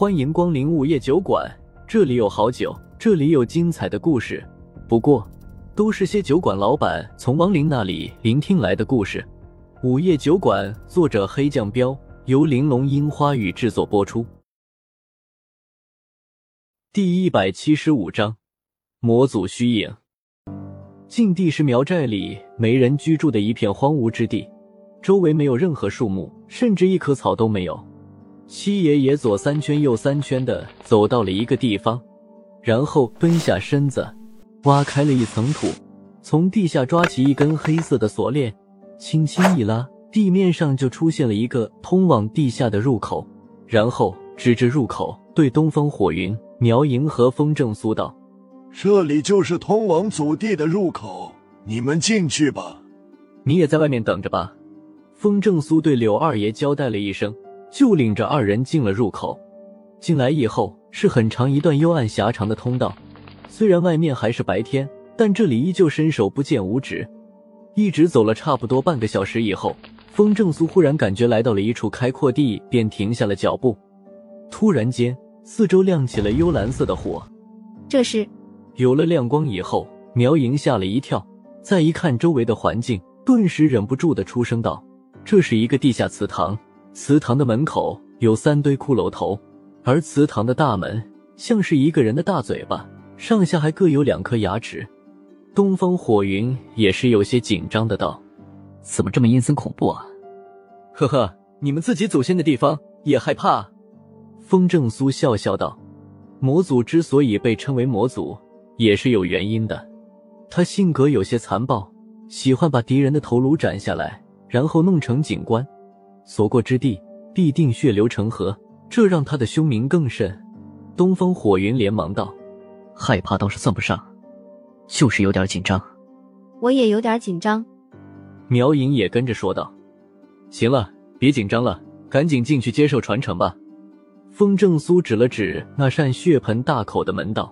欢迎光临午夜酒馆，这里有好酒，这里有精彩的故事。不过，都是些酒馆老板从亡灵那里聆听来的故事。午夜酒馆，作者黑酱标，由玲珑樱花雨制作播出。第一百七十五章，魔祖虚影。禁地是苗寨里没人居住的一片荒芜之地，周围没有任何树木，甚至一棵草都没有。七爷爷左三圈右三圈的走到了一个地方，然后蹲下身子，挖开了一层土，从地下抓起一根黑色的锁链，轻轻一拉，地面上就出现了一个通往地下的入口。然后指着入口，对东方火云、苗莹和风正苏道：“这里就是通往祖地的入口，你们进去吧。你也在外面等着吧。”风正苏对柳二爷交代了一声。就领着二人进了入口。进来以后是很长一段幽暗狭长的通道，虽然外面还是白天，但这里依旧伸手不见五指。一直走了差不多半个小时以后，风正苏忽然感觉来到了一处开阔地，便停下了脚步。突然间，四周亮起了幽蓝色的火。这是有了亮光以后，苗莹吓了一跳，再一看周围的环境，顿时忍不住的出声道：“这是一个地下祠堂。”祠堂的门口有三堆骷髅头，而祠堂的大门像是一个人的大嘴巴，上下还各有两颗牙齿。东方火云也是有些紧张的道：“怎么这么阴森恐怖啊？”呵呵，你们自己祖先的地方也害怕？风正苏笑笑道：“魔祖之所以被称为魔祖，也是有原因的。他性格有些残暴，喜欢把敌人的头颅斩下来，然后弄成景观。”所过之地必定血流成河，这让他的凶名更甚。东方火云连忙道：“害怕倒是算不上，就是有点紧张。”我也有点紧张。苗莹也跟着说道：“行了，别紧张了，赶紧进去接受传承吧。”风正苏指了指那扇血盆大口的门道，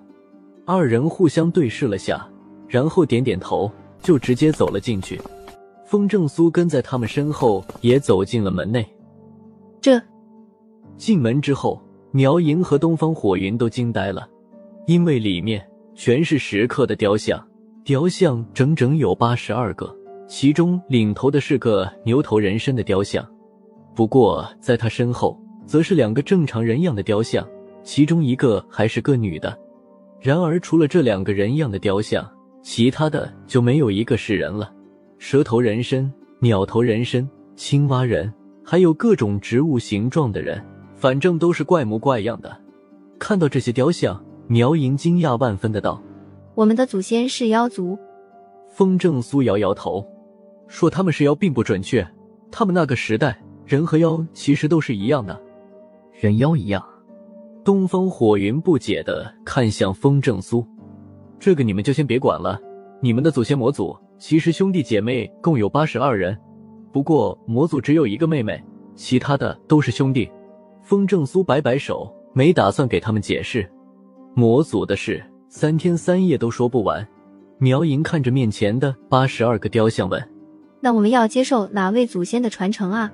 二人互相对视了下，然后点点头，就直接走了进去。风正苏跟在他们身后，也走进了门内。这进门之后，苗莹和东方火云都惊呆了，因为里面全是石刻的雕像，雕像整整有八十二个，其中领头的是个牛头人身的雕像。不过在他身后，则是两个正常人样的雕像，其中一个还是个女的。然而，除了这两个人样的雕像，其他的就没有一个是人了。蛇头人身、鸟头人身、青蛙人，还有各种植物形状的人，反正都是怪模怪样的。看到这些雕像，苗莹惊讶万分的道：“我们的祖先是妖族。”风正苏摇摇头，说：“他们是妖并不准确，他们那个时代，人和妖其实都是一样的，人妖一样。”东方火云不解的看向风正苏：“这个你们就先别管了，你们的祖先魔祖。”其实兄弟姐妹共有八十二人，不过魔祖只有一个妹妹，其他的都是兄弟。风正苏摆摆手，没打算给他们解释魔祖的事，三天三夜都说不完。苗莹看着面前的八十二个雕像问：“那我们要接受哪位祖先的传承啊？”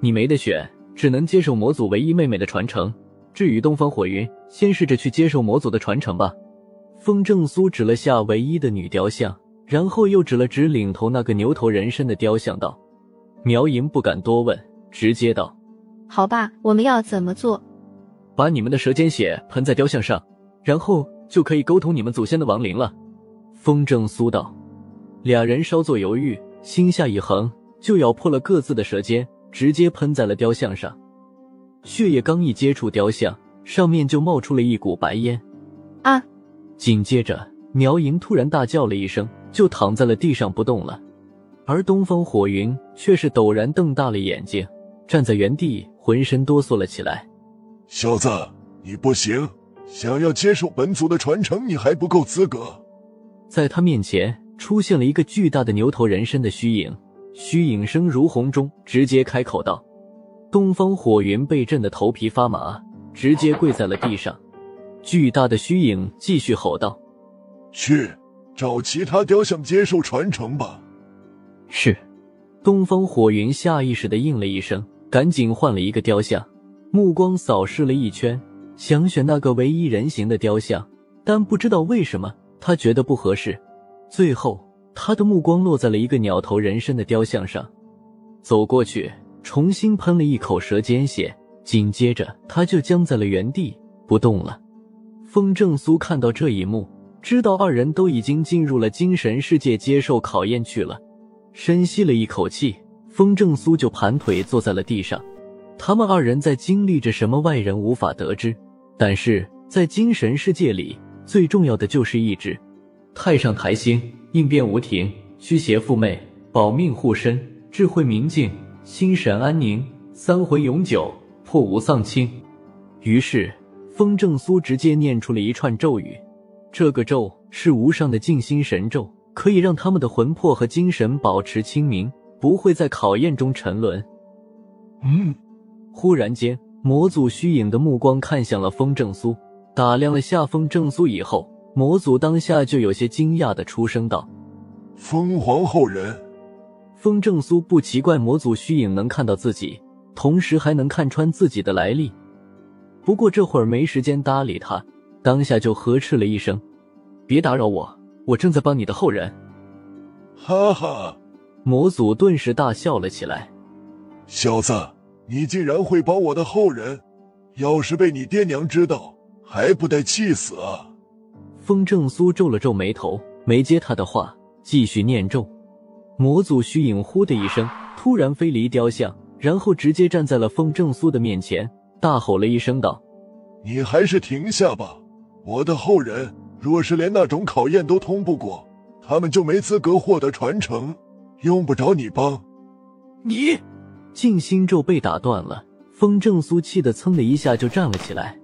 你没得选，只能接受魔祖唯一妹妹的传承。至于东方火云，先试着去接受魔祖的传承吧。风正苏指了下唯一的女雕像。然后又指了指领头那个牛头人身的雕像，道：“苗莹不敢多问，直接道：‘好吧，我们要怎么做？把你们的舌尖血喷在雕像上，然后就可以沟通你们祖先的亡灵了。’”风正苏道。俩人稍作犹豫，心下一横，就咬破了各自的舌尖，直接喷在了雕像上。血液刚一接触雕像，上面就冒出了一股白烟。啊！紧接着，苗莹突然大叫了一声。就躺在了地上不动了，而东方火云却是陡然瞪大了眼睛，站在原地，浑身哆嗦了起来。小子，你不行，想要接受本族的传承，你还不够资格。在他面前出现了一个巨大的牛头人身的虚影，虚影声如洪钟，直接开口道：“东方火云被震得头皮发麻，直接跪在了地上。”巨大的虚影继续吼道：“去！”找其他雕像接受传承吧。是，东方火云下意识的应了一声，赶紧换了一个雕像，目光扫视了一圈，想选那个唯一人形的雕像，但不知道为什么他觉得不合适。最后，他的目光落在了一个鸟头人身的雕像上，走过去，重新喷了一口舌尖血，紧接着他就僵在了原地不动了。风正苏看到这一幕，知道二人都已经进入了精神世界接受考验去了，深吸了一口气，风正苏就盘腿坐在了地上。他们二人在经历着什么，外人无法得知，但是在精神世界里，最重要的就是意志。太上台星，应变无停，驱邪附魅，保命护身，智慧明净，心神安宁，三魂永久，破无丧亲。于是，风正苏直接念出了一串咒语。这个咒是无上的静心神咒，可以让他们的魂魄和精神保持清明，不会在考验中沉沦。嗯，忽然间，魔祖虚影的目光看向了风正苏，打量了下风正苏以后。魔祖当下就有些惊讶的出声道：“风皇后人。”风正苏不奇怪魔祖虚影能看到自己，同时还能看穿自己的来历。不过这会儿没时间搭理他，当下就呵斥了一声：“别打扰我，我正在帮你的后人。”哈哈！魔祖顿时大笑了起来：“小子，你竟然会帮我的后人！要是被你爹娘知道，还不得气死啊！”风正苏皱了皱眉头，没接他的话，继续念咒。魔祖虚影呼的一声，突然飞离雕像，然后直接站在了风正苏的面前，大吼了一声道：“你还是停下吧！我的后人若是连那种考验都通不过，他们就没资格获得传承，用不着你帮。”你，静心咒被打断了，风正苏气得噌的一下就站了起来。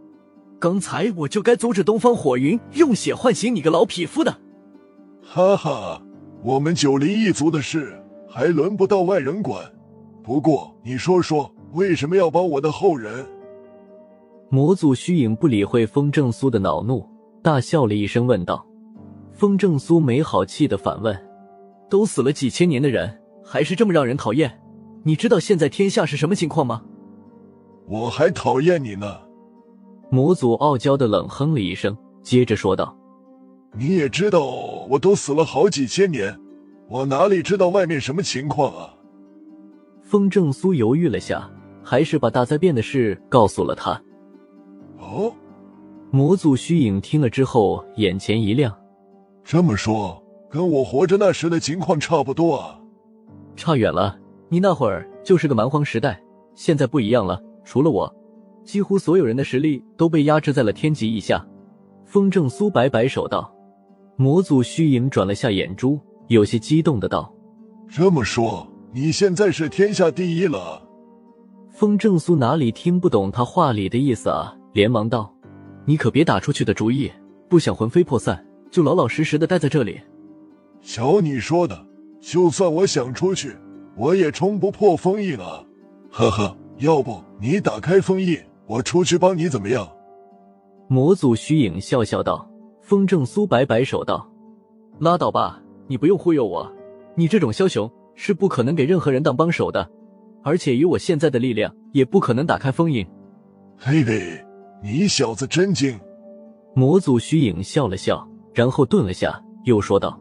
刚才我就该阻止东方火云用血唤醒你个老匹夫的！哈哈，我们九黎一族的事还轮不到外人管。不过你说说，为什么要帮我的后人？魔祖虚影不理会风正苏的恼怒，大笑了一声，问道：“风正苏没好气的反问：都死了几千年的人，还是这么让人讨厌？你知道现在天下是什么情况吗？我还讨厌你呢！”魔祖傲娇的冷哼了一声，接着说道：“你也知道，我都死了好几千年，我哪里知道外面什么情况啊？”风正苏犹豫了下，还是把大灾变的事告诉了他。哦，魔祖虚影听了之后，眼前一亮。这么说，跟我活着那时的情况差不多啊？差远了，你那会儿就是个蛮荒时代，现在不一样了，除了我。几乎所有人的实力都被压制在了天级以下。风正苏摆摆手道：“魔祖虚影转了下眼珠，有些激动的道：‘这么说，你现在是天下第一了？’”风正苏哪里听不懂他话里的意思啊，连忙道：“你可别打出去的主意，不想魂飞魄散，就老老实实的待在这里。”瞧你说的，就算我想出去，我也冲不破封印啊！呵呵，要不你打开封印？我出去帮你怎么样？魔祖虚影笑笑道。风正苏摆摆手道：“拉倒吧，你不用忽悠我。你这种枭雄是不可能给任何人当帮手的，而且以我现在的力量，也不可能打开封印。”嘿嘿，你小子真精！魔祖虚影笑了笑，然后顿了下，又说道：“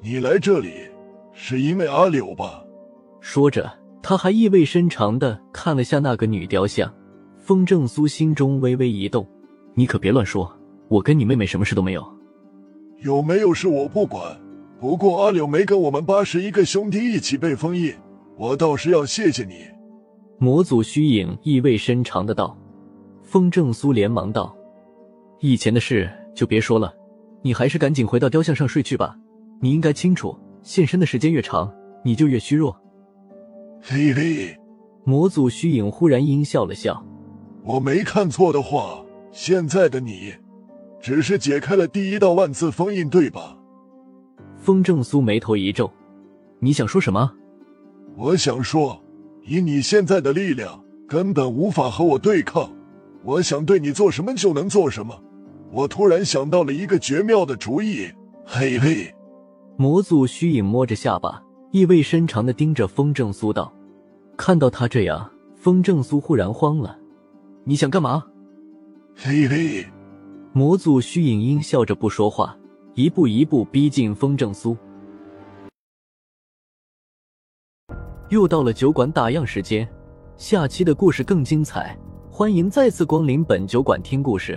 你来这里是因为阿柳吧？”说着，他还意味深长的看了下那个女雕像。风正苏心中微微一动，你可别乱说，我跟你妹妹什么事都没有。有没有事我不管，不过阿柳没跟我们八十一个兄弟一起被封印，我倒是要谢谢你。魔祖虚影意味深长的道。风正苏连忙道：“以前的事就别说了，你还是赶紧回到雕像上睡去吧。你应该清楚，现身的时间越长，你就越虚弱。”嘿嘿，魔祖虚影忽然阴笑了笑。我没看错的话，现在的你，只是解开了第一道万字封印，对吧？风正苏眉头一皱，你想说什么？我想说，以你现在的力量，根本无法和我对抗。我想对你做什么就能做什么。我突然想到了一个绝妙的主意。嘿嘿。魔祖虚影摸着下巴意味深长的盯着风正苏道。看到他这样风正苏忽然慌了。你想干嘛？嘿嘿。魔祖虚影阴笑着不说话一步一步逼近风正苏。又到了酒馆打烊时间下期的故事更精彩。欢迎再次光临本酒馆听故事。